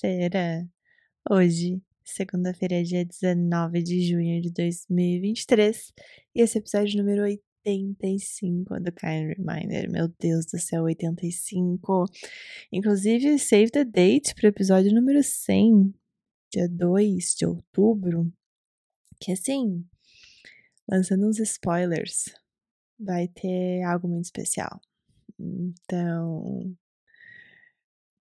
segunda-feira. Hoje, segunda-feira, dia 19 de junho de 2023, e esse episódio número 85 do Kind Reminder. Meu Deus do céu, 85. Inclusive, save the date para o episódio número 100, dia 2 de outubro. Que assim, lançando uns spoilers, vai ter algo muito especial. Então,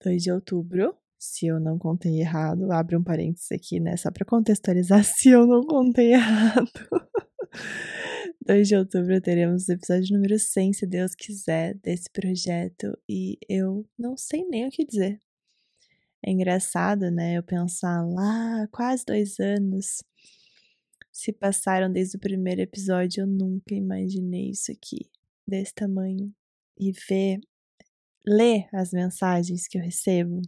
2 de outubro, se eu não contei errado, abre um parênteses aqui, né? Só para contextualizar se eu não contei errado. 2 de outubro teremos o episódio número 100, se Deus quiser, desse projeto e eu não sei nem o que dizer. É engraçado, né? Eu pensar lá, quase dois anos se passaram desde o primeiro episódio, eu nunca imaginei isso aqui, desse tamanho. E ver ler as mensagens que eu recebo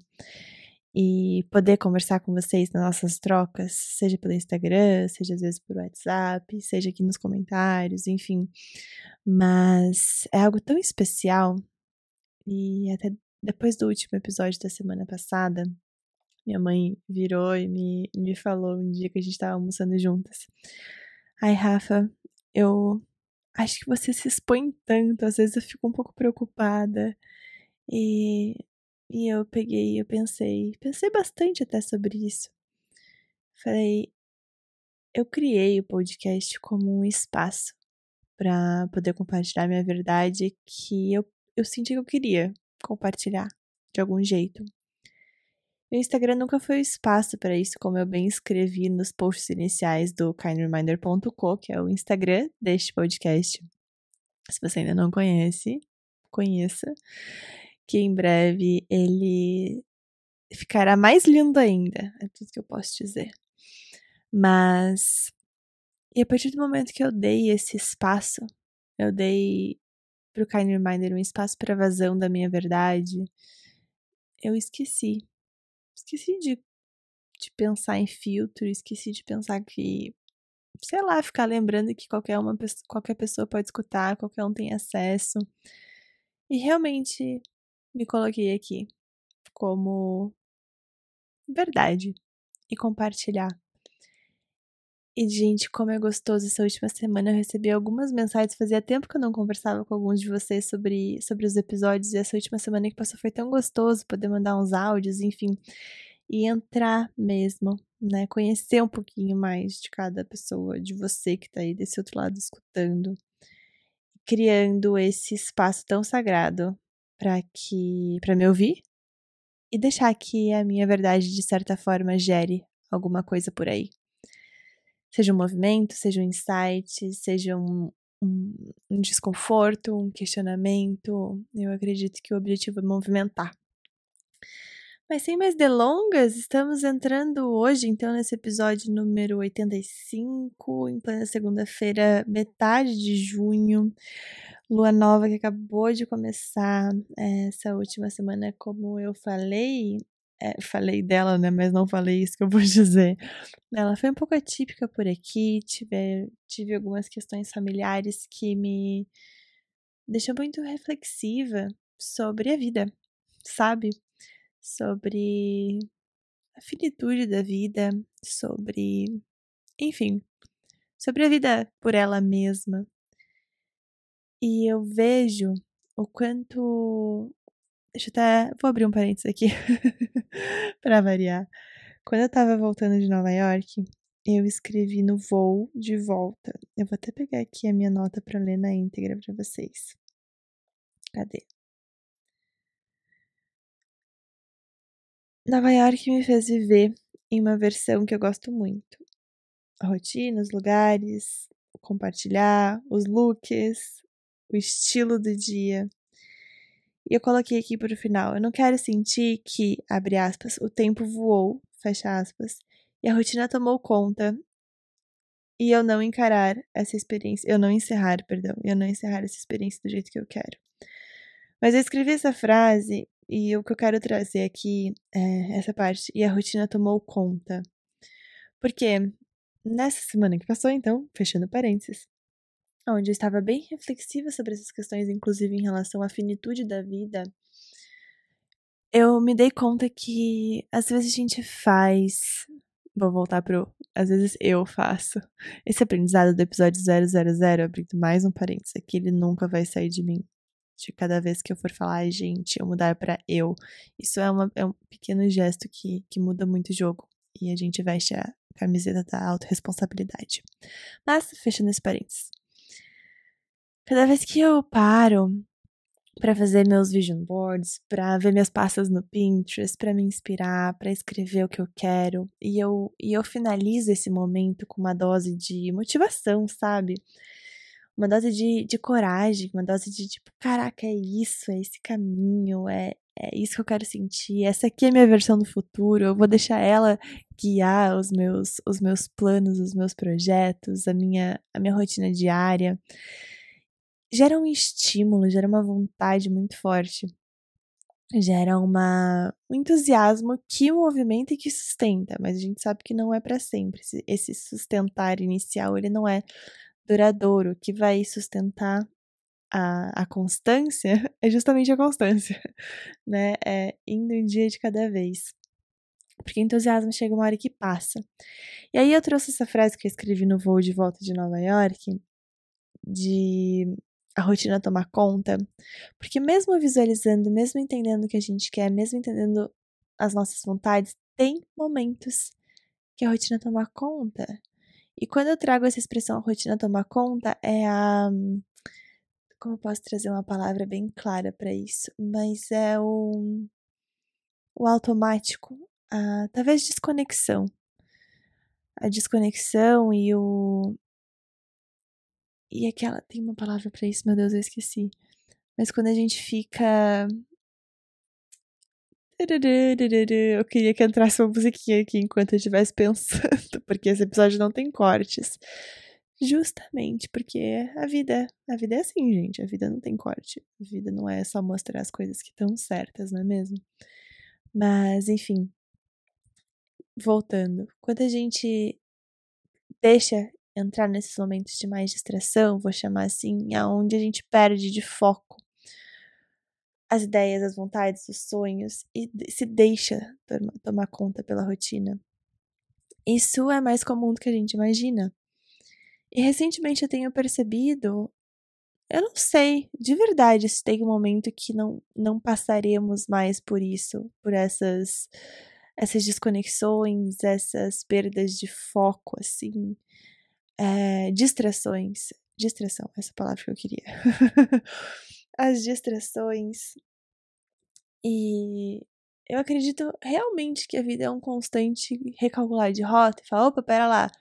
e poder conversar com vocês nas nossas trocas, seja pelo Instagram, seja às vezes por WhatsApp, seja aqui nos comentários, enfim. Mas é algo tão especial e até depois do último episódio da semana passada, minha mãe virou e me, me falou um dia que a gente estava almoçando juntas. Ai, Rafa, eu acho que você se expõe tanto, às vezes eu fico um pouco preocupada. E, e eu peguei, eu pensei, pensei bastante até sobre isso. Falei, eu criei o podcast como um espaço para poder compartilhar minha verdade que eu, eu senti que eu queria compartilhar de algum jeito. Meu Instagram nunca foi o espaço para isso, como eu bem escrevi nos posts iniciais do kindreminder.co, que é o Instagram deste podcast. Se você ainda não conhece, conheça que em breve ele ficará mais lindo ainda. É tudo que eu posso dizer. Mas. E a partir do momento que eu dei esse espaço, eu dei pro Kind Reminder um espaço para vazão da minha verdade, eu esqueci. Esqueci de, de pensar em filtro, esqueci de pensar que, sei lá, ficar lembrando que qualquer, uma, qualquer pessoa pode escutar, qualquer um tem acesso. E realmente me coloquei aqui como verdade e compartilhar. E, gente, como é gostoso essa última semana. Eu recebi algumas mensagens. Fazia tempo que eu não conversava com alguns de vocês sobre, sobre os episódios. E essa última semana que passou foi tão gostoso poder mandar uns áudios, enfim. E entrar mesmo, né? Conhecer um pouquinho mais de cada pessoa, de você que tá aí desse outro lado escutando. Criando esse espaço tão sagrado para que para me ouvir e deixar que a minha verdade de certa forma gere alguma coisa por aí. Seja um movimento, seja um insight, seja um, um, um desconforto, um questionamento. Eu acredito que o objetivo é movimentar. Mas sem mais delongas, estamos entrando hoje, então, nesse episódio número 85, em plena segunda-feira, metade de junho lua nova que acabou de começar eh, essa última semana, como eu falei, é, falei dela, né? Mas não falei isso que eu vou dizer. Ela foi um pouco atípica por aqui, tive, tive algumas questões familiares que me deixam muito reflexiva sobre a vida, sabe? Sobre a finitude da vida, sobre. Enfim, sobre a vida por ela mesma, e eu vejo o quanto. Deixa eu até. Vou abrir um parênteses aqui para variar. Quando eu tava voltando de Nova York, eu escrevi no voo de volta. Eu vou até pegar aqui a minha nota para ler na íntegra para vocês. Cadê? Nova York me fez viver em uma versão que eu gosto muito. A rotina, os lugares, compartilhar, os looks, o estilo do dia. E eu coloquei aqui para o final. Eu não quero sentir que, abre aspas, o tempo voou, fecha aspas, e a rotina tomou conta e eu não encarar essa experiência, eu não encerrar, perdão, eu não encerrar essa experiência do jeito que eu quero. Mas eu escrevi essa frase e o que eu quero trazer aqui é essa parte, e a rotina tomou conta. Porque nessa semana que passou, então, fechando parênteses, onde eu estava bem reflexiva sobre essas questões, inclusive em relação à finitude da vida, eu me dei conta que às vezes a gente faz. Vou voltar pro. Às vezes eu faço. Esse aprendizado do episódio 000, abrindo mais um parênteses aqui, ele nunca vai sair de mim. De cada vez que eu for falar, gente, eu mudar para eu. Isso é, uma, é um pequeno gesto que, que muda muito o jogo. E a gente veste a camiseta da autorresponsabilidade. Mas, fechando esse parênteses. Cada vez que eu paro para fazer meus vision boards, para ver minhas pastas no Pinterest, para me inspirar, para escrever o que eu quero. E eu, e eu finalizo esse momento com uma dose de motivação, sabe? Uma dose de, de coragem, uma dose de tipo, caraca, é isso, é esse caminho, é, é isso que eu quero sentir, essa aqui é minha versão do futuro, eu vou deixar ela guiar os meus, os meus planos, os meus projetos, a minha, a minha rotina diária gera um estímulo, gera uma vontade muito forte. Gera uma, um entusiasmo que movimenta e que sustenta, mas a gente sabe que não é para sempre. Esse sustentar inicial, ele não é duradouro. O que vai sustentar a, a constância é justamente a constância, né? É indo um dia de cada vez. Porque entusiasmo chega uma hora que passa. E aí eu trouxe essa frase que eu escrevi no voo de volta de Nova York, de a rotina tomar conta, porque mesmo visualizando, mesmo entendendo o que a gente quer, mesmo entendendo as nossas vontades, tem momentos que a rotina toma conta. E quando eu trago essa expressão a rotina tomar conta, é a como eu posso trazer uma palavra bem clara para isso, mas é o o automático, a talvez desconexão. A desconexão e o e aquela. Tem uma palavra para isso, meu Deus, eu esqueci. Mas quando a gente fica. Eu queria que entrasse uma musiquinha aqui enquanto eu estivesse pensando, porque esse episódio não tem cortes. Justamente porque a vida, a vida é assim, gente. A vida não tem corte. A vida não é só mostrar as coisas que estão certas, não é mesmo? Mas, enfim. Voltando. Quando a gente deixa entrar nesses momentos de mais distração, vou chamar assim, aonde a gente perde de foco as ideias, as vontades, os sonhos e se deixa tomar conta pela rotina. Isso é mais comum do que a gente imagina. E recentemente eu tenho percebido, eu não sei, de verdade, se tem um momento que não, não passaremos mais por isso, por essas essas desconexões, essas perdas de foco, assim, é, distrações. Distração, essa palavra que eu queria. As distrações. E eu acredito realmente que a vida é um constante recalcular de rota e falar: opa, pera lá,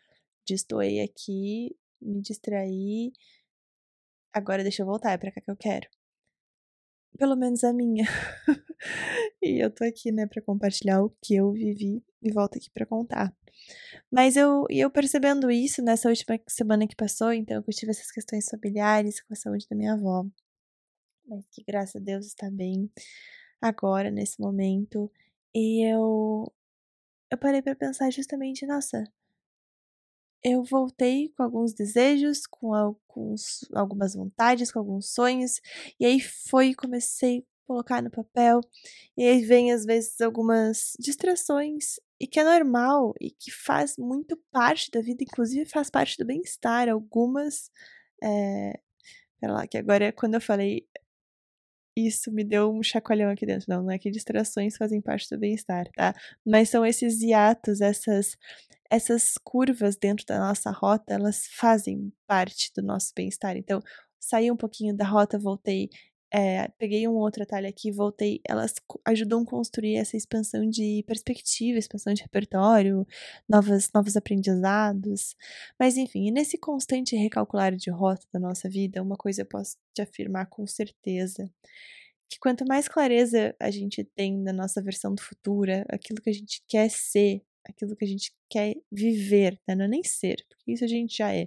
destoei aqui, me distraí, agora deixa eu voltar, é pra cá que eu quero. Pelo menos a minha. e eu tô aqui, né, pra compartilhar o que eu vivi e volto aqui pra contar. Mas eu, eu percebendo isso nessa última semana que passou, então eu tive essas questões familiares com a saúde da minha avó. Mas que graças a Deus está bem agora, nesse momento. E eu, eu parei para pensar justamente, nossa, eu voltei com alguns desejos, com alguns, algumas vontades, com alguns sonhos, e aí foi comecei a colocar no papel, e aí vem às vezes algumas distrações e que é normal e que faz muito parte da vida, inclusive faz parte do bem-estar. Algumas. É... Lá, que agora quando eu falei isso me deu um chacoalhão aqui dentro. Não, não é que distrações fazem parte do bem-estar, tá? Mas são esses hiatos, essas, essas curvas dentro da nossa rota, elas fazem parte do nosso bem-estar. Então, saí um pouquinho da rota, voltei é, peguei um outro atalho aqui, voltei, elas ajudam a construir essa expansão de perspectiva, expansão de repertório, novas, novos aprendizados. Mas enfim, nesse constante recalcular de rota da nossa vida, uma coisa eu posso te afirmar com certeza, que quanto mais clareza a gente tem da nossa versão do futuro, aquilo que a gente quer ser, aquilo que a gente quer viver, né? não é nem ser, porque isso a gente já é,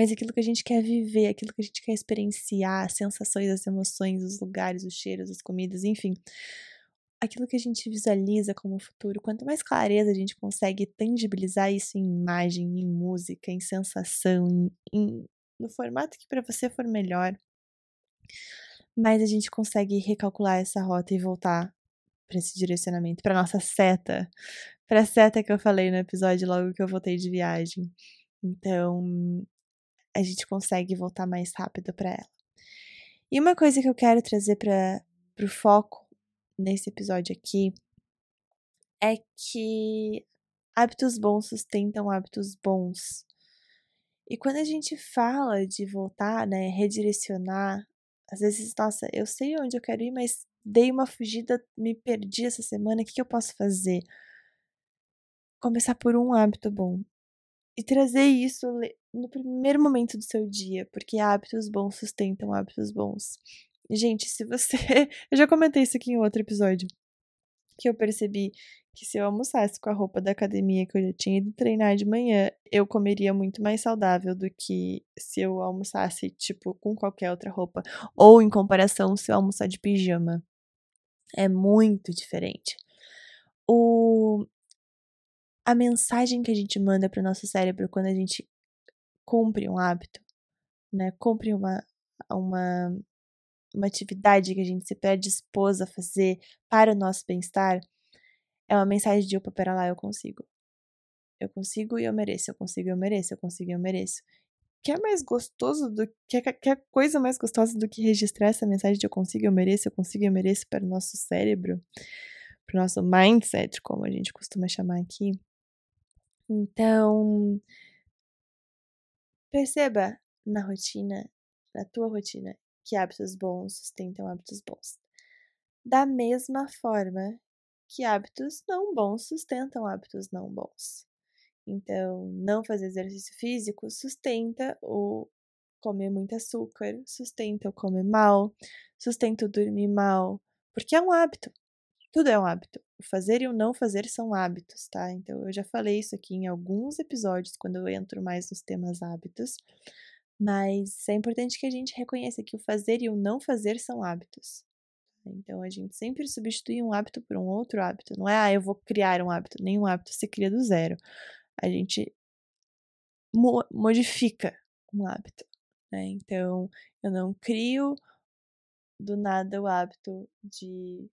mas aquilo que a gente quer viver, aquilo que a gente quer experienciar, as sensações, as emoções, os lugares, os cheiros, as comidas, enfim. Aquilo que a gente visualiza como futuro, quanto mais clareza a gente consegue tangibilizar isso em imagem, em música, em sensação, em, em no formato que para você for melhor, mais a gente consegue recalcular essa rota e voltar para esse direcionamento, para nossa seta, para a seta que eu falei no episódio logo que eu voltei de viagem. Então, a gente consegue voltar mais rápido para ela. E uma coisa que eu quero trazer para o foco nesse episódio aqui é que hábitos bons sustentam hábitos bons. E quando a gente fala de voltar, né, redirecionar, às vezes, nossa, eu sei onde eu quero ir, mas dei uma fugida, me perdi essa semana, o que, que eu posso fazer? Começar por um hábito bom. E trazer isso no primeiro momento do seu dia, porque hábitos bons sustentam hábitos bons. Gente, se você. Eu já comentei isso aqui em outro episódio. Que eu percebi que se eu almoçasse com a roupa da academia que eu já tinha ido treinar de manhã, eu comeria muito mais saudável do que se eu almoçasse, tipo, com qualquer outra roupa. Ou em comparação, se eu almoçar de pijama. É muito diferente. O... A mensagem que a gente manda para o nosso cérebro quando a gente cumpre um hábito, né? Cumpre uma, uma, uma atividade que a gente se predispôs a fazer para o nosso bem-estar, é uma mensagem de opa, pera lá, eu consigo. Eu consigo e eu mereço, eu consigo e eu mereço, eu consigo e eu mereço. Que é mais gostoso do que que coisa mais gostosa do que registrar essa mensagem de eu consigo, eu mereço, eu consigo eu mereço para o nosso cérebro, para o nosso mindset, como a gente costuma chamar aqui. Então, Perceba na rotina, na tua rotina, que hábitos bons sustentam hábitos bons. Da mesma forma que hábitos não bons sustentam hábitos não bons. Então, não fazer exercício físico sustenta o comer muito açúcar, sustenta o comer mal, sustenta o dormir mal, porque é um hábito. Tudo é um hábito. O fazer e o não fazer são hábitos, tá? Então, eu já falei isso aqui em alguns episódios, quando eu entro mais nos temas hábitos. Mas é importante que a gente reconheça que o fazer e o não fazer são hábitos. Então, a gente sempre substitui um hábito por um outro hábito. Não é, ah, eu vou criar um hábito. Nenhum hábito se cria do zero. A gente mo modifica um hábito. Né? Então, eu não crio do nada o hábito de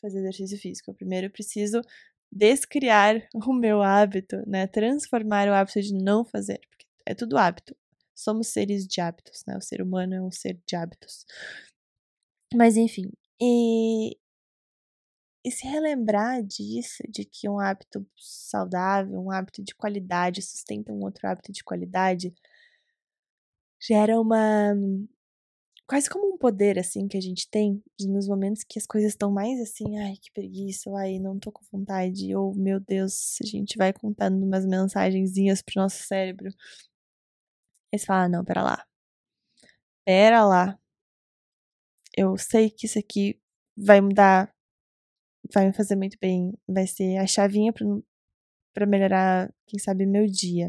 fazer exercício físico. Eu primeiro preciso descriar o meu hábito, né? Transformar o hábito de não fazer, porque é tudo hábito. Somos seres de hábitos, né? O ser humano é um ser de hábitos. Mas enfim, e, e se relembrar disso, de que um hábito saudável, um hábito de qualidade sustenta um outro hábito de qualidade, gera uma quase como um poder, assim, que a gente tem, nos momentos que as coisas estão mais assim, ai, que preguiça, ai, não tô com vontade, ou, meu Deus, a gente vai contando umas mensagenzinhas pro nosso cérebro. Eles falam, ah, não, pera lá. Pera lá. Eu sei que isso aqui vai mudar, vai me fazer muito bem, vai ser a chavinha pra melhorar, quem sabe, meu dia.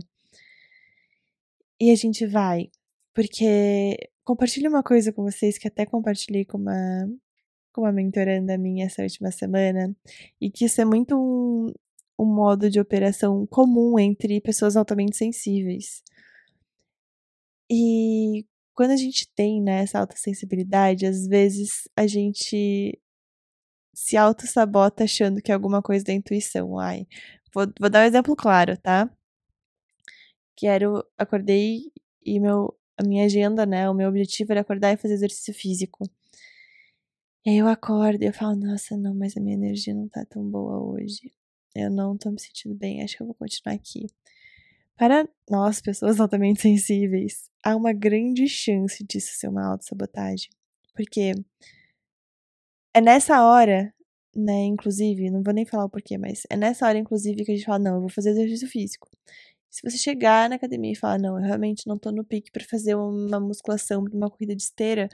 E a gente vai, porque compartilho uma coisa com vocês que até compartilhei com uma, com uma mentoranda minha essa última semana, e que isso é muito um, um modo de operação comum entre pessoas altamente sensíveis. E quando a gente tem né, essa alta sensibilidade, às vezes a gente se auto-sabota achando que é alguma coisa da intuição. Ai, vou, vou dar um exemplo claro, tá? Quero, acordei e meu a minha agenda, né? O meu objetivo era acordar e fazer exercício físico. E aí eu acordo e eu falo, nossa, não, mas a minha energia não tá tão boa hoje. Eu não tô me sentindo bem, acho que eu vou continuar aqui. Para nós, pessoas altamente sensíveis, há uma grande chance disso ser uma autossabotagem. Porque é nessa hora, né, inclusive, não vou nem falar o porquê, mas é nessa hora, inclusive, que a gente fala, não, eu vou fazer exercício físico. Se você chegar na academia e falar, não, eu realmente não tô no pique para fazer uma musculação, uma corrida de esteira,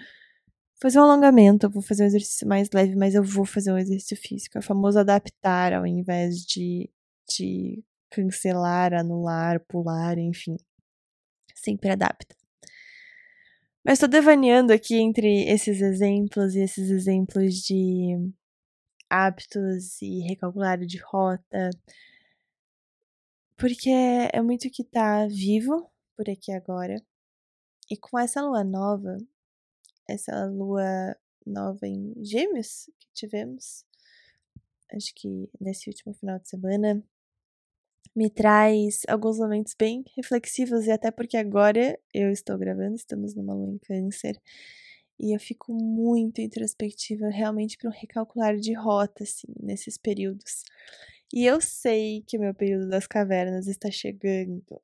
fazer um alongamento, eu vou fazer um exercício mais leve, mas eu vou fazer um exercício físico. É o famoso adaptar ao invés de, de cancelar, anular, pular, enfim. Sempre adapta. Mas estou devaneando aqui entre esses exemplos e esses exemplos de hábitos e recalcular de rota, porque é muito que tá vivo por aqui agora. E com essa lua nova, essa lua nova em Gêmeos que tivemos, acho que nesse último final de semana, me traz alguns momentos bem reflexivos, e até porque agora eu estou gravando, estamos numa lua em câncer, e eu fico muito introspectiva realmente para um recalcular de rota, assim, nesses períodos. E eu sei que o meu período das cavernas está chegando.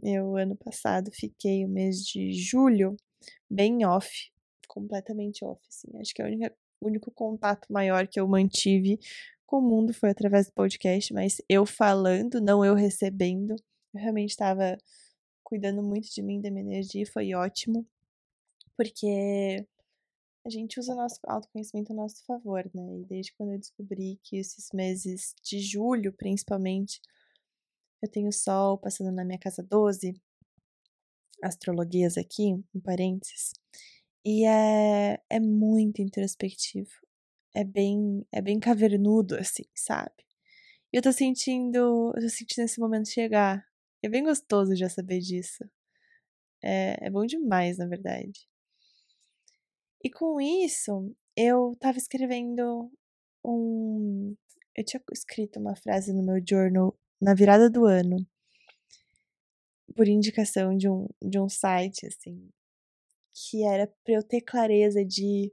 Eu, ano passado, fiquei o mês de julho bem off, completamente off, assim. Acho que é o único contato maior que eu mantive com o mundo foi através do podcast, mas eu falando, não eu recebendo. Eu realmente estava cuidando muito de mim, da minha energia, foi ótimo, porque a gente usa o nosso autoconhecimento a nosso favor, né? E desde quando eu descobri que esses meses de julho, principalmente, eu tenho Sol passando na minha casa 12, astrologias aqui, em parênteses, e é, é muito introspectivo. É bem, é bem cavernudo, assim, sabe? E eu tô sentindo, eu tô sentindo esse momento chegar. É bem gostoso já saber disso. É, é bom demais, na verdade. E com isso, eu tava escrevendo um. Eu tinha escrito uma frase no meu journal na virada do ano, por indicação de um, de um site, assim, que era pra eu ter clareza de.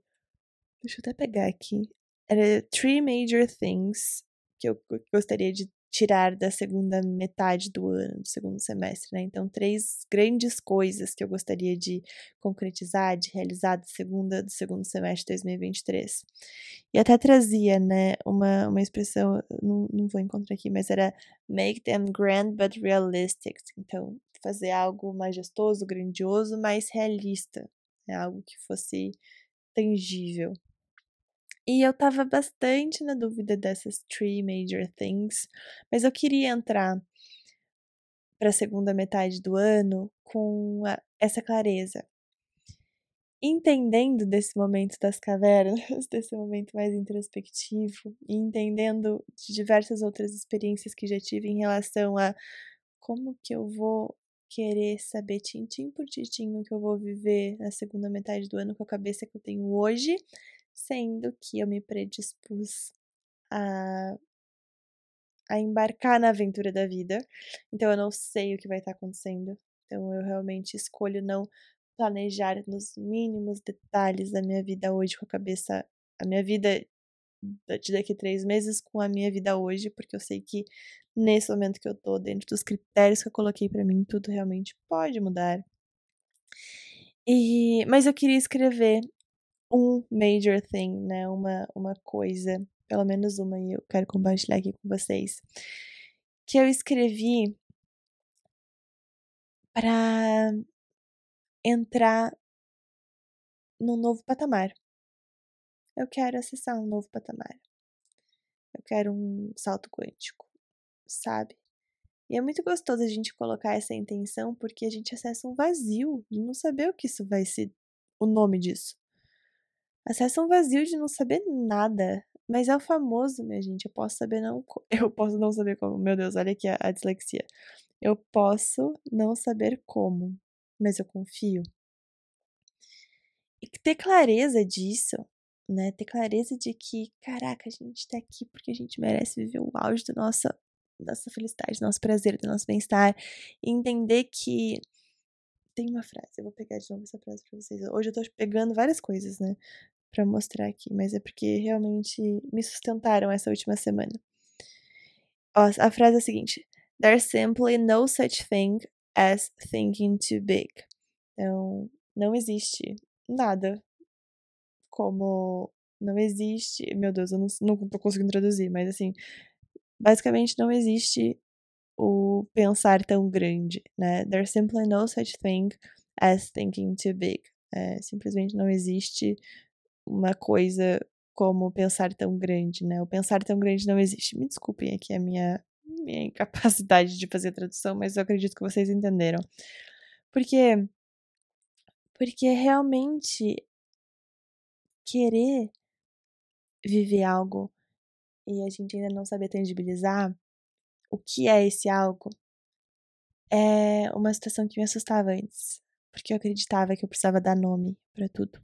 Deixa eu até pegar aqui. Era Three Major Things que eu gostaria de tirar da segunda metade do ano, do segundo semestre, né? Então, três grandes coisas que eu gostaria de concretizar, de realizar do, segunda, do segundo semestre de 2023. E até trazia, né, uma, uma expressão, não, não vou encontrar aqui, mas era make them grand but realistic. Então, fazer algo majestoso, grandioso, mas realista. É algo que fosse tangível. E eu tava bastante na dúvida dessas three major things, mas eu queria entrar para a segunda metade do ano com a, essa clareza. Entendendo desse momento das cavernas, desse momento mais introspectivo, e entendendo de diversas outras experiências que já tive em relação a como que eu vou querer saber tintim por tintim o que eu vou viver na segunda metade do ano com a cabeça que eu tenho hoje, sendo que eu me predispus a, a embarcar na aventura da vida. Então eu não sei o que vai estar acontecendo. Então eu realmente escolho não planejar nos mínimos detalhes da minha vida hoje com a cabeça, a minha vida de daqui a três meses com a minha vida hoje, porque eu sei que nesse momento que eu tô, dentro dos critérios que eu coloquei para mim, tudo realmente pode mudar. E, mas eu queria escrever um major thing, né? Uma, uma coisa, pelo menos uma, e eu quero compartilhar aqui com vocês. Que eu escrevi para entrar num novo patamar. Eu quero acessar um novo patamar. Eu quero um salto quântico, sabe? E é muito gostoso a gente colocar essa intenção porque a gente acessa um vazio de não saber o que isso vai ser, o nome disso. Acessa um vazio de não saber nada. Mas é o famoso, minha gente. Eu posso saber não. Eu posso não saber como. Meu Deus, olha aqui a, a dislexia. Eu posso não saber como, mas eu confio. E ter clareza disso, né? Ter clareza de que, caraca, a gente tá aqui porque a gente merece viver o auge da nossa, nossa felicidade, do nosso prazer, do nosso bem-estar. Entender que. Tem uma frase, eu vou pegar de novo essa frase pra vocês. Hoje eu tô pegando várias coisas, né? Para mostrar aqui, mas é porque realmente me sustentaram essa última semana. Ó, a frase é a seguinte: There's simply no such thing as thinking too big. Então, não existe nada como. Não existe. Meu Deus, eu não, não tô conseguindo traduzir, mas assim. Basicamente, não existe o pensar tão grande, né? There's simply no such thing as thinking too big. É, simplesmente não existe uma coisa como pensar tão grande, né? O pensar tão grande não existe. Me desculpem aqui a minha, minha incapacidade de fazer tradução, mas eu acredito que vocês entenderam. Porque porque realmente querer viver algo e a gente ainda não saber tangibilizar o que é esse algo é uma situação que me assustava antes, porque eu acreditava que eu precisava dar nome para tudo.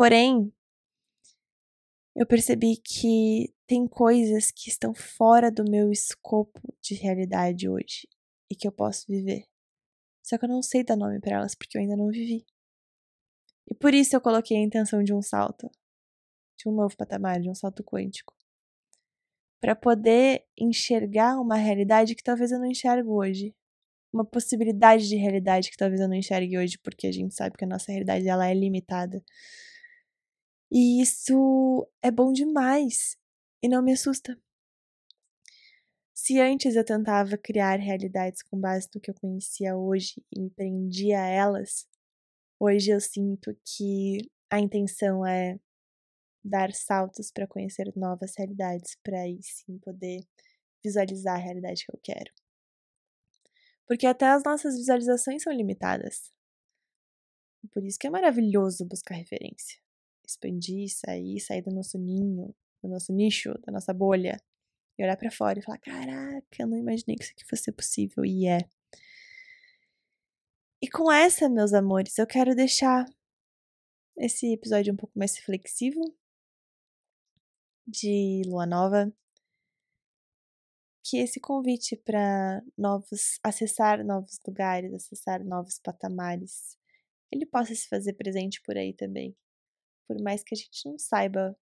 Porém, eu percebi que tem coisas que estão fora do meu escopo de realidade hoje e que eu posso viver. Só que eu não sei dar nome para elas porque eu ainda não vivi. E por isso eu coloquei a intenção de um salto, de um novo patamar, de um salto quântico. Para poder enxergar uma realidade que talvez eu não enxergo hoje. Uma possibilidade de realidade que talvez eu não enxergue hoje, porque a gente sabe que a nossa realidade ela é limitada. E isso é bom demais e não me assusta. Se antes eu tentava criar realidades com base no que eu conhecia hoje e me prendia a elas, hoje eu sinto que a intenção é dar saltos para conhecer novas realidades, para aí sim poder visualizar a realidade que eu quero. Porque até as nossas visualizações são limitadas. Por isso que é maravilhoso buscar referência. Expandir, sair, sair do nosso ninho, do nosso nicho, da nossa bolha. E olhar para fora e falar: caraca, eu não imaginei que isso aqui fosse possível. E é. E com essa, meus amores, eu quero deixar esse episódio um pouco mais reflexivo de Lua Nova. Que esse convite para novos acessar novos lugares, acessar novos patamares, ele possa se fazer presente por aí também. Por mais que a gente não saiba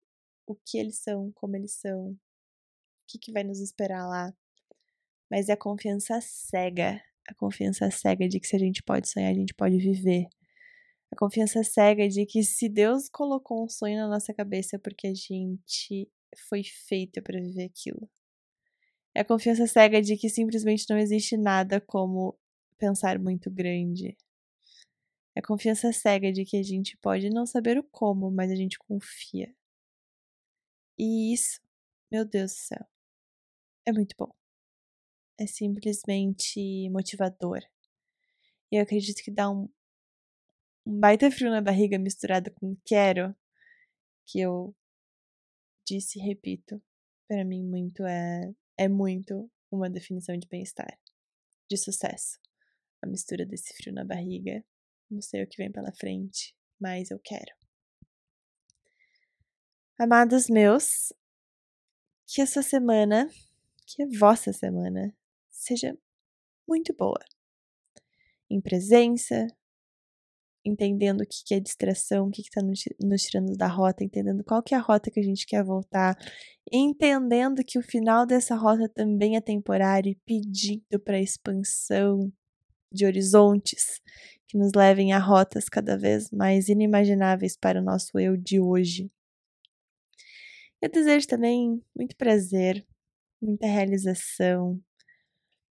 o que eles são, como eles são, o que, que vai nos esperar lá. Mas é a confiança cega, a confiança cega de que se a gente pode sonhar, a gente pode viver. A confiança cega de que se Deus colocou um sonho na nossa cabeça é porque a gente foi feita para viver aquilo. É a confiança cega de que simplesmente não existe nada como pensar muito grande. É a confiança cega de que a gente pode não saber o como, mas a gente confia. E isso, meu Deus do céu, é muito bom. É simplesmente motivador. E eu acredito que dá um, um baita frio na barriga misturado com quero, que eu disse e repito, para mim muito é é muito uma definição de bem-estar, de sucesso. A mistura desse frio na barriga, não sei o que vem pela frente, mas eu quero. Amados meus, que essa semana, que a vossa semana, seja muito boa. Em presença, entendendo o que é distração, o que está nos tirando da rota, entendendo qual que é a rota que a gente quer voltar, entendendo que o final dessa rota também é temporário e pedindo para expansão de horizontes que nos levem a rotas cada vez mais inimagináveis para o nosso eu de hoje. Eu desejo também muito prazer, muita realização,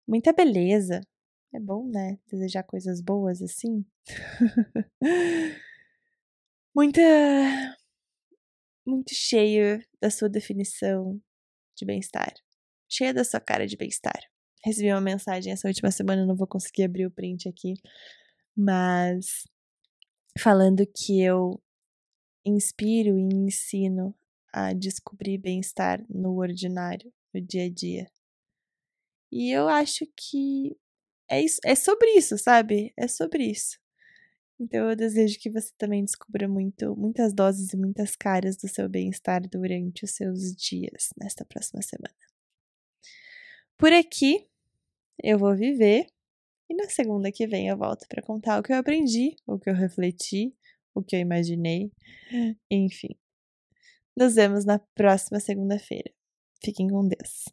muita beleza. É bom, né? Desejar coisas boas assim. muita. Muito cheio da sua definição de bem-estar. Cheia da sua cara de bem-estar. Recebi uma mensagem essa última semana, não vou conseguir abrir o print aqui, mas falando que eu inspiro e ensino a descobrir bem-estar no ordinário, no dia a dia. E eu acho que é, isso, é sobre isso, sabe? É sobre isso. Então eu desejo que você também descubra muito, muitas doses e muitas caras do seu bem-estar durante os seus dias nesta próxima semana. Por aqui eu vou viver e na segunda que vem eu volto para contar o que eu aprendi, o que eu refleti, o que eu imaginei, enfim. Nos vemos na próxima segunda-feira. Fiquem com Deus.